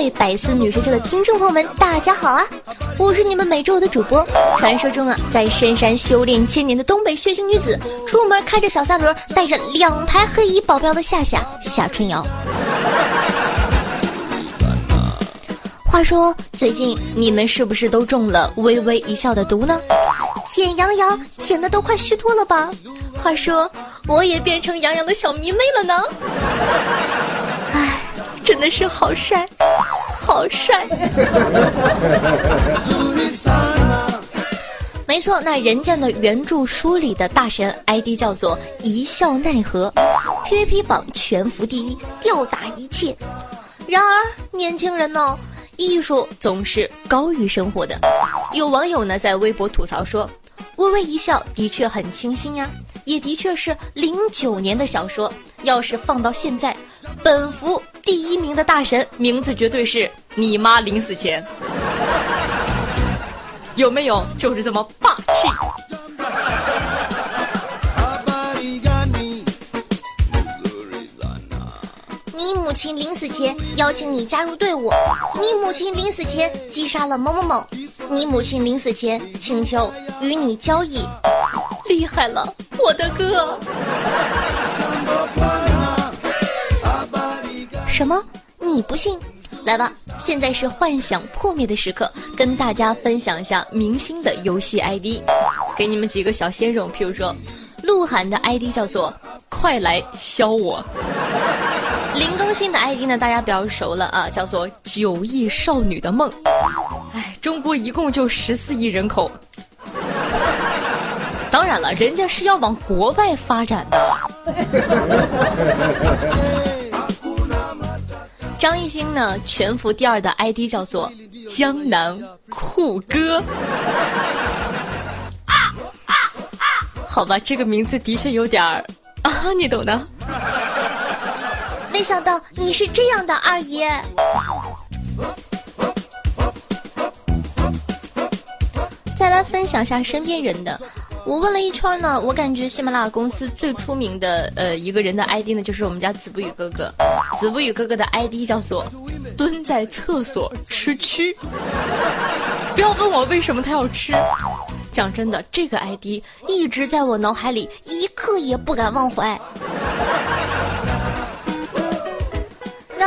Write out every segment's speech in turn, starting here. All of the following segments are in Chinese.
位百思女神秀的听众朋友们，大家好啊！我是你们每周的主播，传说中啊，在深山修炼千年的东北血腥女子，出门开着小三轮，带着两排黑衣保镖的夏夏夏春瑶。话说，最近你们是不是都中了微微一笑的毒呢？舔杨洋舔的都快虚脱了吧？话说，我也变成杨洋的小迷妹了呢。真的是好帅，好帅！没错，那人家的原著书里的大神 ID 叫做一笑奈何，PVP 榜全服第一，吊打一切。然而，年轻人呢，艺术总是高于生活的。有网友呢在微博吐槽说：“微微一笑的确很清新呀，也的确是零九年的小说，要是放到现在，本服。”第一名的大神名字绝对是你妈临死前，有没有？就是这么霸气。你母亲临死前邀请你加入队伍，你母亲临死前击杀了某某某，你母亲临死前请求与你交易，厉害了，我的哥！什么？你不信？来吧，现在是幻想破灭的时刻，跟大家分享一下明星的游戏 ID，给你们几个小鲜肉。譬如说，鹿晗的 ID 叫做“快来削我”，林更新的 ID 呢，大家比较熟了啊，叫做“九亿少女的梦”。哎，中国一共就十四亿人口，当然了，人家是要往国外发展的。张艺兴呢，全服第二的 ID 叫做江南酷哥。啊啊啊好吧，这个名字的确有点儿啊，你懂的。没想到你是这样的二爷。再来分享下身边人的。我问了一圈呢，我感觉喜马拉雅公司最出名的呃一个人的 ID 呢，就是我们家子不语哥哥。子不语哥哥的 ID 叫做蹲在厕所吃蛆。不要问我为什么他要吃，讲真的，这个 ID 一直在我脑海里，一刻也不敢忘怀。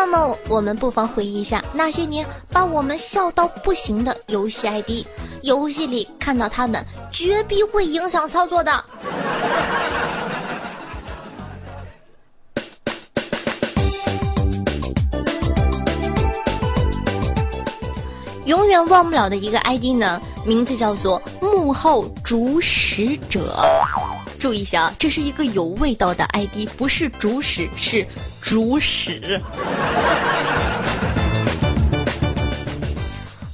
那么我们不妨回忆一下那些年把我们笑到不行的游戏 ID，游戏里看到他们绝逼会影响操作的。永远忘不了的一个 ID 呢，名字叫做幕后主使者。注意一下啊，这是一个有味道的 ID，不是主使，是。主使！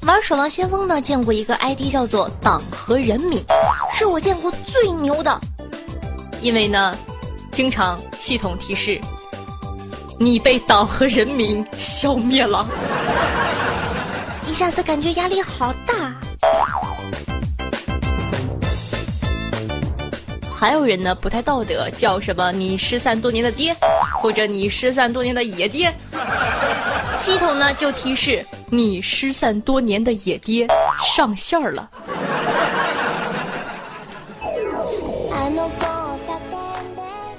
玩《守望先锋》呢，见过一个 ID 叫做“党和人民”，是我见过最牛的。因为呢，经常系统提示你被党和人民消灭了，一下子感觉压力好还有人呢，不太道德，叫什么“你失散多年的爹”，或者“你失散多年的野爹”。系统呢就提示你失散多年的野爹上线儿了。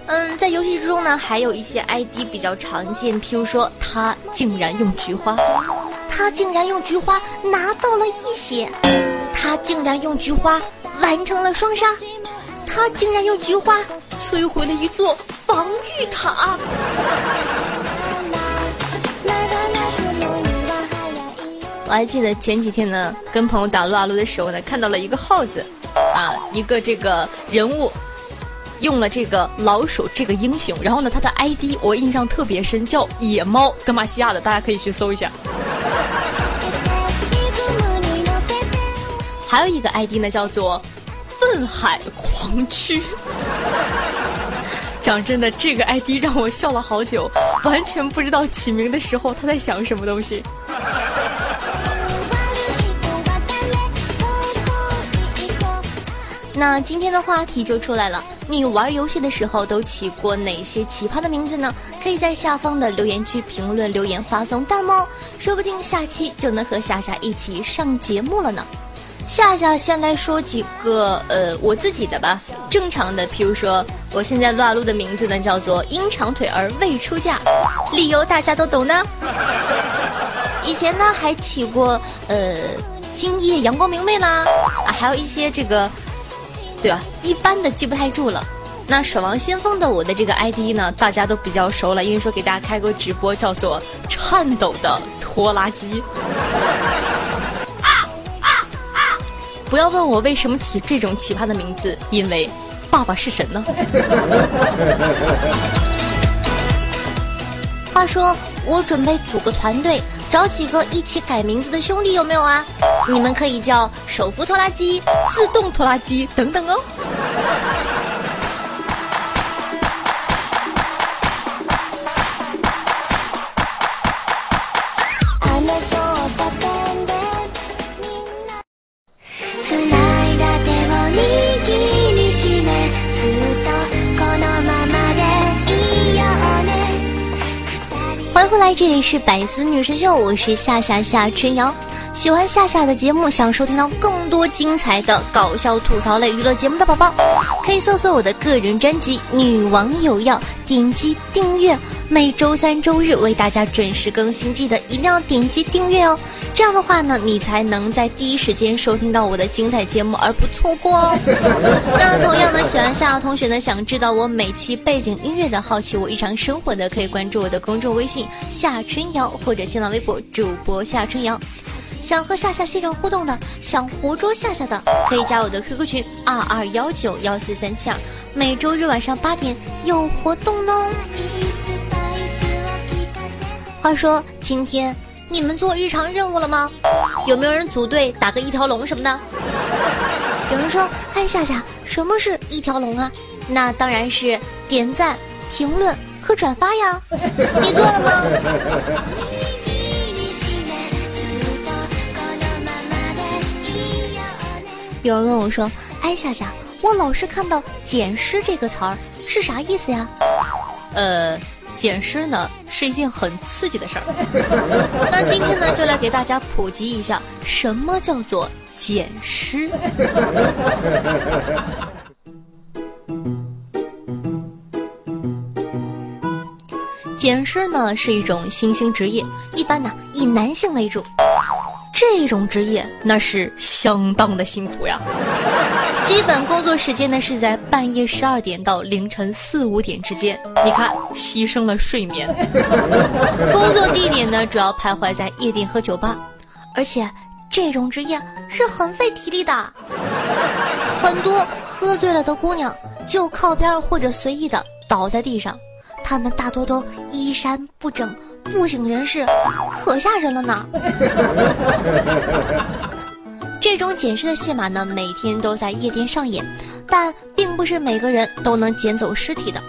嗯，在游戏之中呢，还有一些 ID 比较常见，譬如说他竟然用菊花，他竟然用菊花拿到了一血，他竟然用菊花完成了双杀。他竟然用菊花摧毁了一座防御塔！我还记得前几天呢，跟朋友打撸啊撸的时候呢，看到了一个耗子，啊，一个这个人物用了这个老鼠这个英雄，然后呢，他的 ID 我印象特别深，叫野猫德玛西亚的，大家可以去搜一下。还有一个 ID 呢，叫做。分恨海狂驱。讲真的，这个 ID 让我笑了好久，完全不知道起名的时候他在想什么东西。那今天的话题就出来了，你玩游戏的时候都起过哪些奇葩的名字呢？可以在下方的留言区评论留言发送弹幕，说不定下期就能和夏夏一起上节目了呢。夏夏先来说几个，呃，我自己的吧，正常的，譬如说，我现在撸啊撸的名字呢叫做因长腿而未出嫁，理由大家都懂呢。以前呢还起过，呃，今夜阳光明媚啦，啊，还有一些这个，对吧？一般的记不太住了。那守望先锋的我的这个 ID 呢，大家都比较熟了，因为说给大家开过直播叫做颤抖的拖拉机。不要问我为什么起这种奇葩的名字，因为爸爸是神呢。话说，我准备组个团队，找几个一起改名字的兄弟，有没有啊？你们可以叫手扶拖拉机、自动拖拉机等等哦。来，这里是百思女神秀，我是夏夏夏春瑶。喜欢夏夏的节目，想收听到更多精彩的搞笑吐槽类娱乐节目的宝宝，可以搜索我的个人专辑《女王有药》，点击订阅。每周三、周日为大家准时更新，记得一定要点击订阅哦。这样的话呢，你才能在第一时间收听到我的精彩节目，而不错过哦。那同样呢，喜欢夏夏同学呢，想知道我每期背景音乐的，好奇我日常生活的，可以关注我的公众微信夏春瑶或者新浪微博主播夏春瑶。想和夏夏线上互动的，想活捉夏夏的，可以加我的 QQ 群二二幺九幺四三七二，每周日晚上八点有活动呢。话说今天。你们做日常任务了吗？有没有人组队打个一条龙什么的？有人说：“嗨，夏夏，什么是一条龙啊？”那当然是点赞、评论和转发呀。你做了吗？有人问我说：“哎，夏夏，我老是看到‘捡尸’这个词儿，是啥意思呀？”呃。捡尸呢是一件很刺激的事儿，那今天呢就来给大家普及一下什么叫做捡尸。捡尸呢是一种新兴职业，一般呢以男性为主。这种职业那是相当的辛苦呀，基本工作时间呢是在半夜十二点到凌晨四五点之间。你看，牺牲了睡眠。工作地点呢主要徘徊在夜店和酒吧，而且这种职业是很费体力的。很多喝醉了的姑娘就靠边或者随意的倒在地上，她们大多都衣衫不整。不省人事，可吓人了呢。这种捡尸的戏码呢，每天都在夜店上演，但并不是每个人都能捡走尸体的。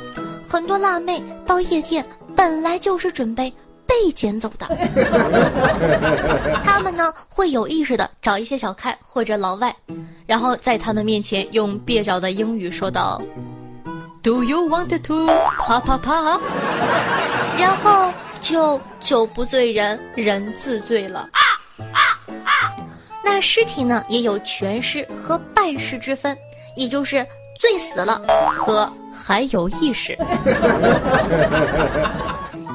很多辣妹到夜店本来就是准备被捡走的，他们呢会有意识的找一些小开或者老外，然后在他们面前用蹩脚的英语说道：“Do you want to 啪啪啪？”然后。就酒不醉人人自醉了。那尸体呢，也有全尸和半尸之分，也就是醉死了和还有意识。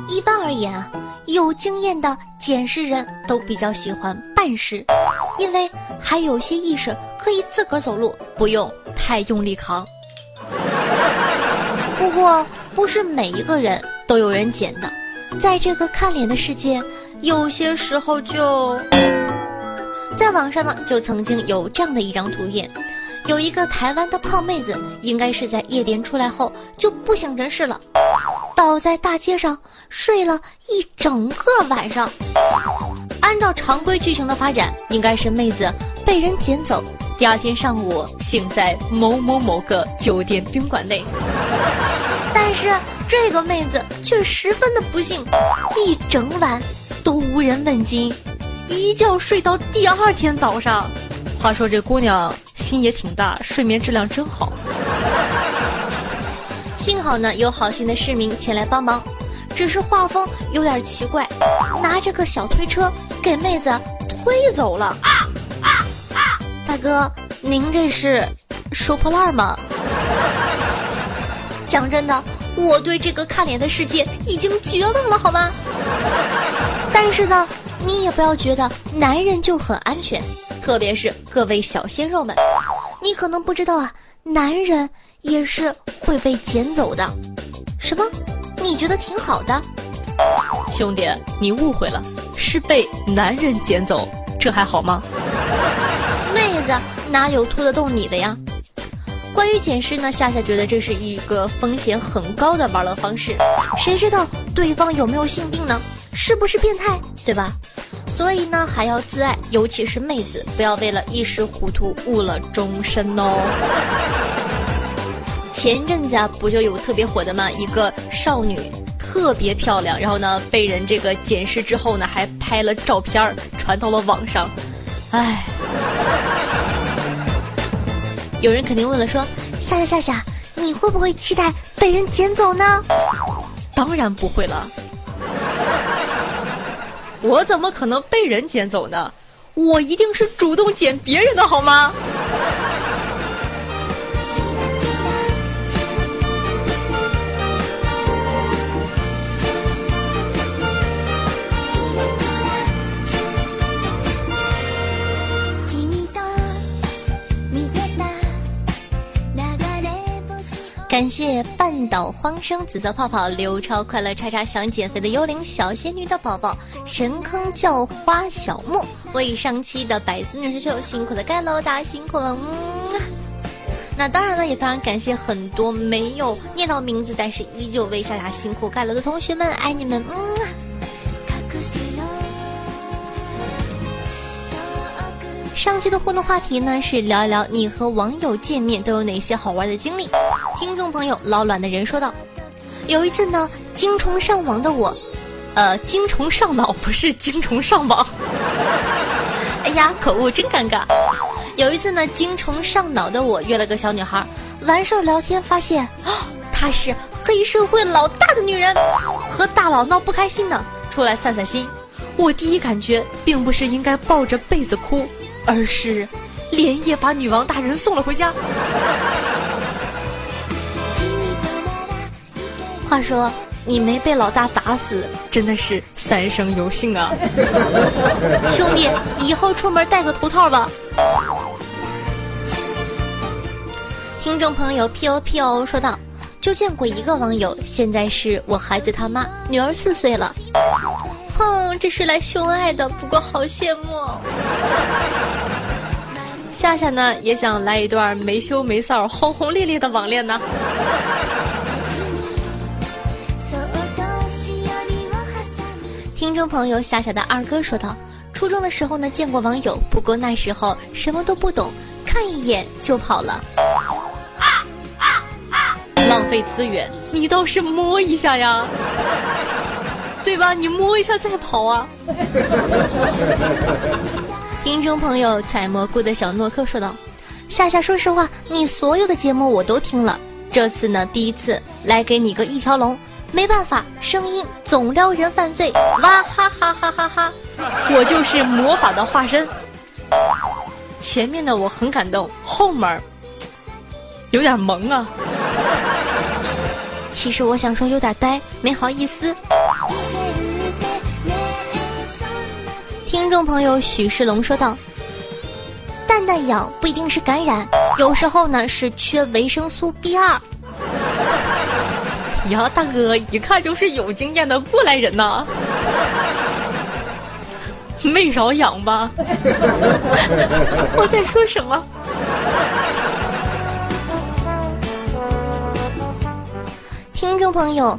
一般而言啊，有经验的捡尸人都比较喜欢半尸，因为还有些意识可以自个儿走路，不用太用力扛。不过，不是每一个人都有人捡的。在这个看脸的世界，有些时候就在网上呢，就曾经有这样的一张图片，有一个台湾的胖妹子，应该是在夜店出来后就不省人事了，倒在大街上睡了一整个晚上。按照常规剧情的发展，应该是妹子被人捡走，第二天上午醒在某某某个酒店宾馆内。但是这个妹子却十分的不幸，一整晚都无人问津，一觉睡到第二天早上。话说这姑娘心也挺大，睡眠质量真好。幸好呢，有好心的市民前来帮忙，只是画风有点奇怪，拿着个小推车给妹子推走了。大哥，您这是收破烂吗？讲真的，我对这个看脸的世界已经绝望了，好吗？但是呢，你也不要觉得男人就很安全。特别是各位小鲜肉们，你可能不知道啊，男人也是会被捡走的。什么？你觉得挺好的？兄弟，你误会了，是被男人捡走，这还好吗？妹子哪有拖得动你的呀？关于捡尸呢，夏夏觉得这是一个风险很高的玩乐方式，谁知道对方有没有性病呢？是不是变态？对吧？所以呢，还要自爱，尤其是妹子，不要为了一时糊涂误了终身哦。前阵子，不就有特别火的吗？一个少女特别漂亮，然后呢，被人这个捡尸之后呢，还拍了照片传到了网上。唉，有人肯定问了，说夏夏夏夏，你会不会期待被人捡走呢？当然不会了。我怎么可能被人捡走呢？我一定是主动捡别人的好吗？感谢半岛荒生、紫色泡泡、刘超、快乐叉叉、想减肥的幽灵、小仙女的宝宝、神坑叫花小莫，为上期的百思女神秀辛苦的盖楼，大家辛苦了。嗯，那当然了，也非常感谢很多没有念到名字，但是依旧为夏夏辛苦盖楼的同学们，爱你们。嗯。上期的互动话题呢是聊一聊你和网友见面都有哪些好玩的经历。听众朋友老卵的人说道：“有一次呢，精虫上网的我，呃，精虫上脑不是精虫上网。哎呀，口误真尴尬。有一次呢，精虫上脑的我约了个小女孩，完事儿聊天发现啊，她是黑社会老大的女人，和大佬闹不开心呢，出来散散心。我第一感觉并不是应该抱着被子哭。”而是连夜把女王大人送了回家。话说你没被老大打死，真的是三生有幸啊！兄弟，以后出门戴个头套吧。听众朋友 P O P O 说道：“就见过一个网友，现在是我孩子他妈，女儿四岁了。哼，这是来秀恩爱的，不过好羡慕。”夏夏呢也想来一段没羞没臊、轰轰烈烈的网恋呢。听众朋友夏夏的二哥说道：“初中的时候呢见过网友，不过那时候什么都不懂，看一眼就跑了，浪费资源。你倒是摸一下呀，对吧？你摸一下再跑啊。”听众朋友采蘑菇的小诺克说道：“夏夏，说实话，你所有的节目我都听了，这次呢，第一次来给你个一条龙，没办法，声音总撩人犯罪，哇哈哈哈哈哈！我就是魔法的化身。前面的我很感动，后面有点萌啊。其实我想说有点呆，没好意思。”听众朋友许世龙说道：“蛋蛋痒不一定是感染，有时候呢是缺维生素 B 二。”呀，大哥，一看就是有经验的过来人呐，没少养吧？我在说什么？听众朋友，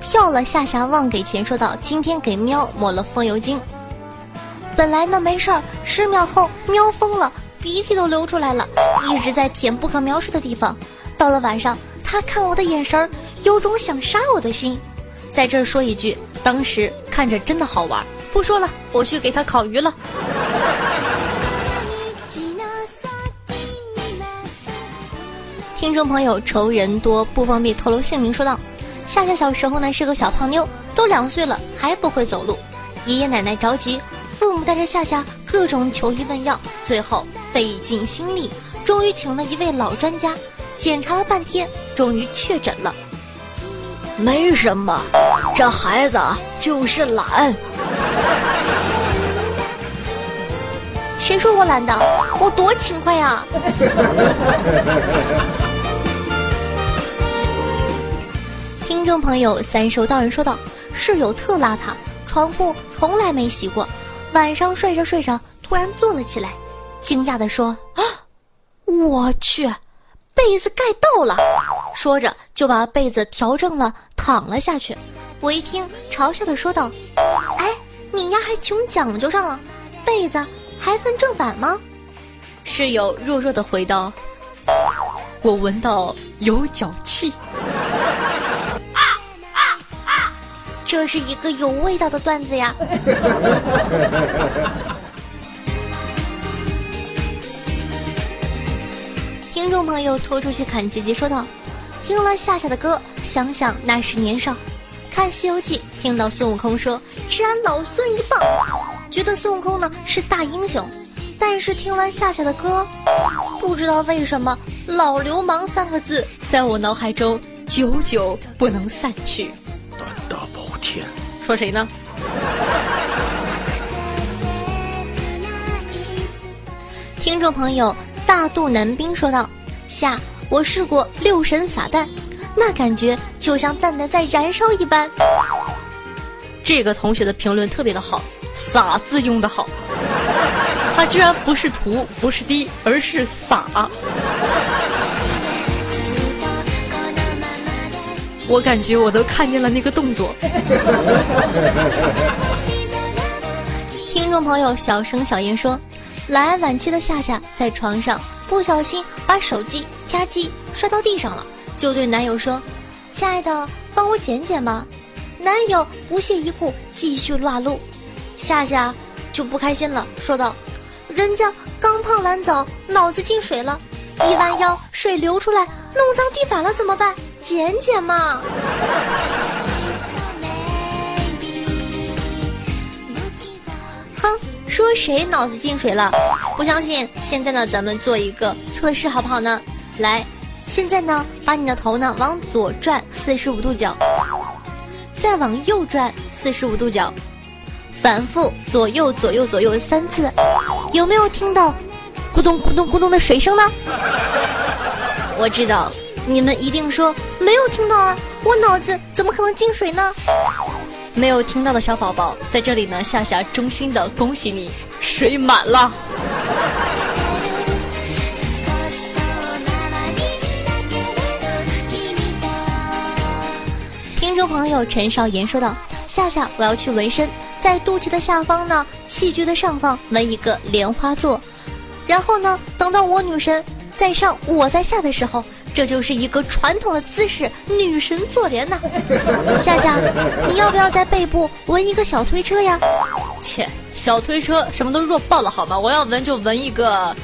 票了下霞忘给钱，说道：“今天给喵抹了风油精。”本来呢没事儿，十秒后喵疯了，鼻涕都流出来了，一直在舔不可描述的地方。到了晚上，他看我的眼神儿，有种想杀我的心。在这儿说一句，当时看着真的好玩。不说了，我去给他烤鱼了。听众朋友，仇人多不方便透露姓名，说道：夏夏小时候呢是个小胖妞，都两岁了还不会走路，爷爷奶奶着急，父母带着夏夏各种求医问药，最后费尽心力，终于请了一位老专家，检查了半天，终于确诊了。没什么，这孩子就是懒。谁说我懒的？我多勤快呀！听众朋友，三手道人说道：“室友特邋遢，床铺从来没洗过，晚上睡着睡着突然坐了起来，惊讶的说：‘啊，我去！’”被子盖到了，说着就把被子调正了，躺了下去。我一听，嘲笑的说道：“哎，你丫还穷讲究上了，被子还分正反吗？”室友弱弱的回道：“我闻到有脚气。”这是一个有味道的段子呀。听众朋友拖出去砍姐姐说道：“听了夏夏的歌，想想那时年少，看《西游记》，听到孙悟空说吃俺老孙一棒，觉得孙悟空呢是大英雄。但是听完夏夏的歌，不知道为什么‘老流氓’三个字在我脑海中久久不能散去。胆大包天，说谁呢？听众朋友。”大肚男兵说道：“下，我试过六神撒蛋，那感觉就像蛋蛋在燃烧一般。”这个同学的评论特别的好，撒字用的好，他居然不是涂，不是滴，而是撒。我感觉我都看见了那个动作。听众朋友，小声小言说。来晚期的夏夏在床上不小心把手机啪叽摔到地上了，就对男友说：“亲爱的，帮我捡捡吧。”男友不屑一顾，继续撸撸。夏夏就不开心了，说道：“人家刚泡完澡，脑子进水了，一弯腰，水流出来，弄脏地板了怎么办？捡捡嘛。”哼。说谁脑子进水了？不相信？现在呢，咱们做一个测试，好不好呢？来，现在呢，把你的头呢往左转四十五度角，再往右转四十五度角，反复左右左右左右三次，有没有听到咕咚咕咚咕咚的水声呢？我知道你们一定说没有听到啊，我脑子怎么可能进水呢？没有听到的小宝宝，在这里呢，夏夏衷心的恭喜你，水满了。听众朋友陈少言说道：“夏夏，我要去纹身，在肚脐的下方呢，器具的上方纹一个莲花座，然后呢，等到我女神在上，我在下的时候。”这就是一个传统的姿势，女神坐莲呐。夏夏，你要不要在背部纹一个小推车呀？切，小推车什么都弱爆了好吗？我要纹就纹一个，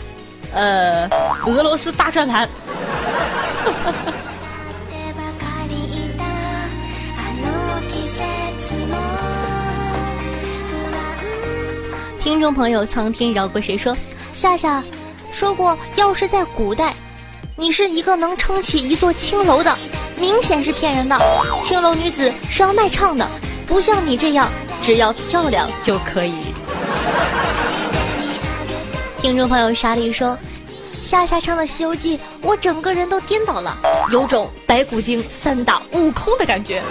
呃，俄罗斯大转盘。听众朋友，苍天饶过谁说？夏夏说过，要是在古代。你是一个能撑起一座青楼的，明显是骗人的。青楼女子是要卖唱的，不像你这样，只要漂亮就可以。听众朋友沙莉说，夏夏唱的《西游记》，我整个人都颠倒了，有种白骨精三打悟空的感觉。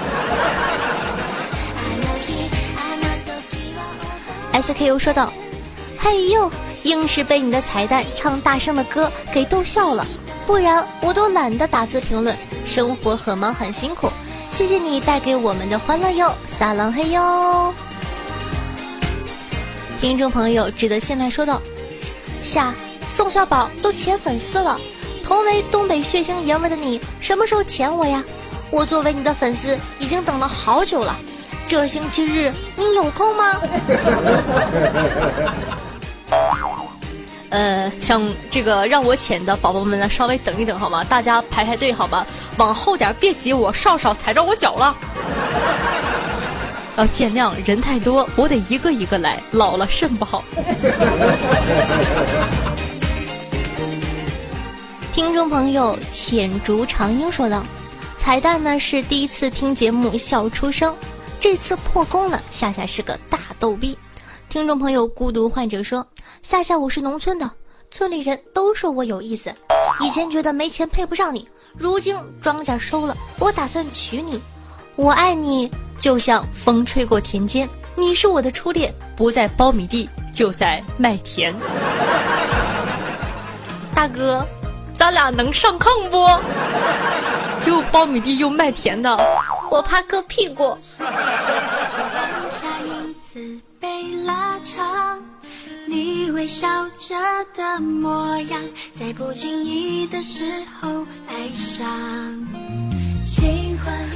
SKU 说道：“嘿呦，硬是被你的彩蛋唱大声的歌给逗笑了。”不然我都懒得打字评论，生活很忙很辛苦，谢谢你带给我们的欢乐哟，撒浪嘿哟！听众朋友值得信赖说道：夏宋小宝都潜粉丝了。同为东北血腥爷们的你，什么时候潜我呀？我作为你的粉丝，已经等了好久了。这星期日你有空吗？呃，想这个让我潜的宝宝们呢，稍微等一等好吗？大家排排队好吗？往后点，别挤我，少少踩着我脚了。要 见谅，人太多，我得一个一个来，老了肾不好。听众朋友浅竹长英说道：“彩蛋呢是第一次听节目笑出声，这次破功了，夏夏是个大逗逼。”听众朋友孤独患者说。夏夏，我是农村的，村里人都说我有意思。以前觉得没钱配不上你，如今庄稼收了，我打算娶你。我爱你，就像风吹过田间，你是我的初恋，不在苞米地，就在麦田。大哥，咱俩能上炕不？又苞米地又麦田的，我怕硌屁股。微笑着的模样，在不经意的时候爱上。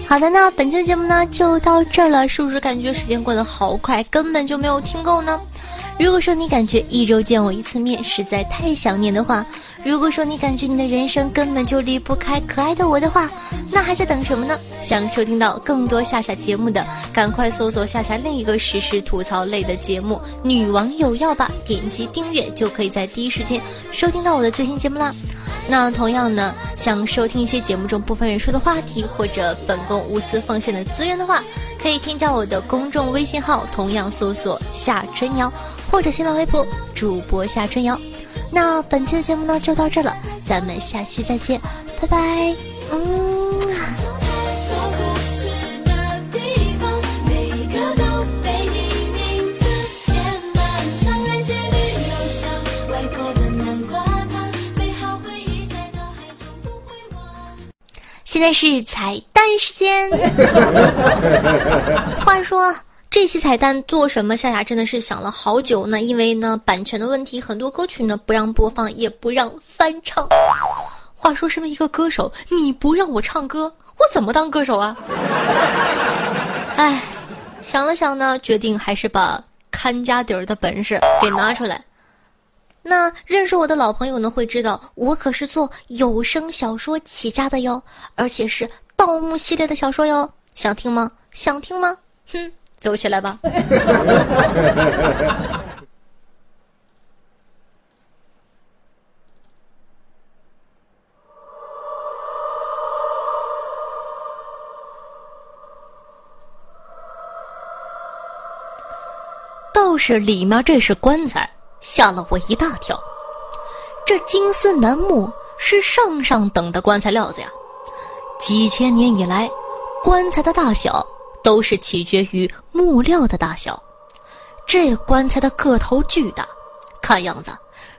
好的，那本期的节目呢就到这儿了，是不是感觉时间过得好快，根本就没有听够呢？如果说你感觉一周见我一次面实在太想念的话，如果说你感觉你的人生根本就离不开可爱的我的话，那还在等什么呢？想收听到更多夏夏节目的，赶快搜索夏夏另一个实时吐槽类的节目《女王有药》吧，点击订阅就可以在第一时间收听到我的最新节目啦。那同样呢，想收听一些节目中部分人说的话题，或者本宫无私奉献的资源的话，可以添加我的公众微信号，同样搜索夏春瑶，或者新浪微博主播夏春瑶。那本期的节目呢就到这了，咱们下期再见，拜拜。嗯。现在是彩蛋时间。话说这期彩蛋做什么？夏夏真的是想了好久呢。因为呢，版权的问题，很多歌曲呢不让播放，也不让翻唱。话说，身为一个歌手，你不让我唱歌，我怎么当歌手啊？哎，想了想呢，决定还是把看家底儿的本事给拿出来。那认识我的老朋友呢，会知道我可是做有声小说起家的哟，而且是盗墓系列的小说哟。想听吗？想听吗？哼，走起来吧。倒是里面这是棺材。吓了我一大跳，这金丝楠木是上上等的棺材料子呀！几千年以来，棺材的大小都是取决于木料的大小。这棺材的个头巨大，看样子，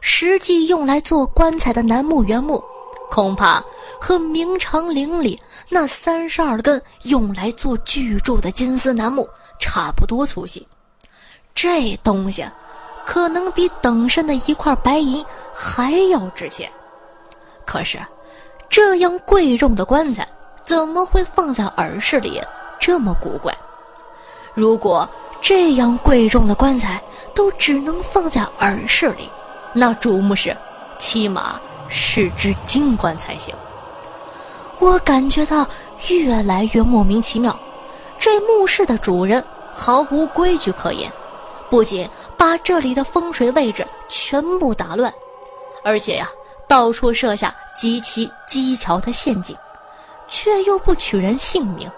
实际用来做棺材的楠木原木，恐怕和明长陵里那三十二根用来做巨柱的金丝楠木差不多粗细。这东西。可能比等身的一块白银还要值钱，可是，这样贵重的棺材怎么会放在耳室里？这么古怪。如果这样贵重的棺材都只能放在耳室里，那主墓室起码是只金棺才行。我感觉到越来越莫名其妙，这墓室的主人毫无规矩可言。不仅把这里的风水位置全部打乱，而且呀，到处设下极其机巧的陷阱，却又不取人性命，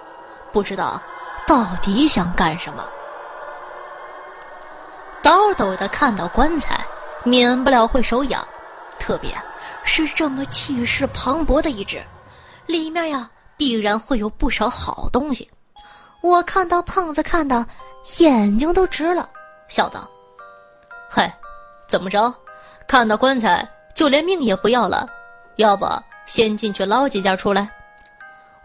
不知道到底想干什么。抖抖的看到棺材，免不了会手痒，特别是这么气势磅礴的一只，里面呀必然会有不少好东西。我看到胖子看的眼睛都直了。笑道：“嗨，怎么着？看到棺材就连命也不要了？要不先进去捞几件出来？”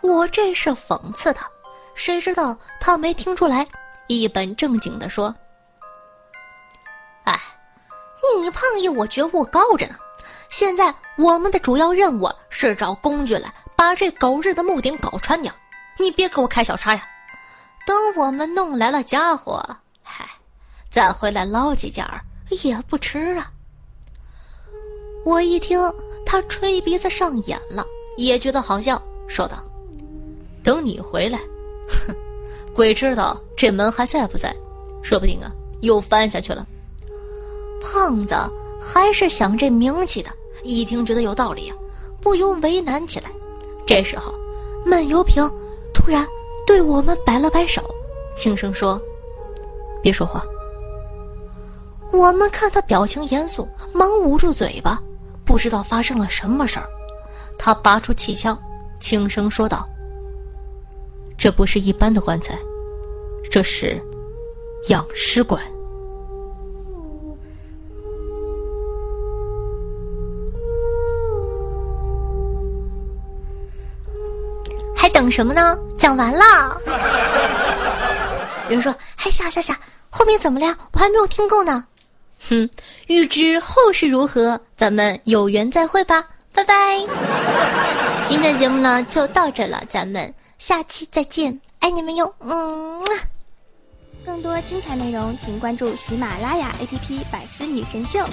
我这是讽刺他，谁知道他没听出来，一本正经的说：“哎，你胖爷我觉悟高着呢，现在我们的主要任务是找工具来把这狗日的木顶搞穿掉。你别给我开小差呀！等我们弄来了家伙，嗨，再回来捞几件儿也不迟啊。我一听他吹鼻子上眼了，也觉得好笑，说道：“等你回来，哼鬼知道这门还在不在，说不定啊又翻下去了。”胖子还是想这名气的，一听觉得有道理啊，不由为难起来。这时候，闷油瓶。突然对我们摆了摆手，轻声说：“别说话。”我们看他表情严肃，忙捂住嘴巴，不知道发生了什么事儿。他拔出气枪，轻声说道：“这不是一般的棺材，这是养尸棺。”还等什么呢？讲完了。有人说哎下下下，后面怎么了呀？我还没有听够呢。哼，欲知后事如何，咱们有缘再会吧，拜拜。今天的节目呢就到这了，咱们下期再见，爱你们哟。嗯。更多精彩内容请关注喜马拉雅 APP 百思女神秀。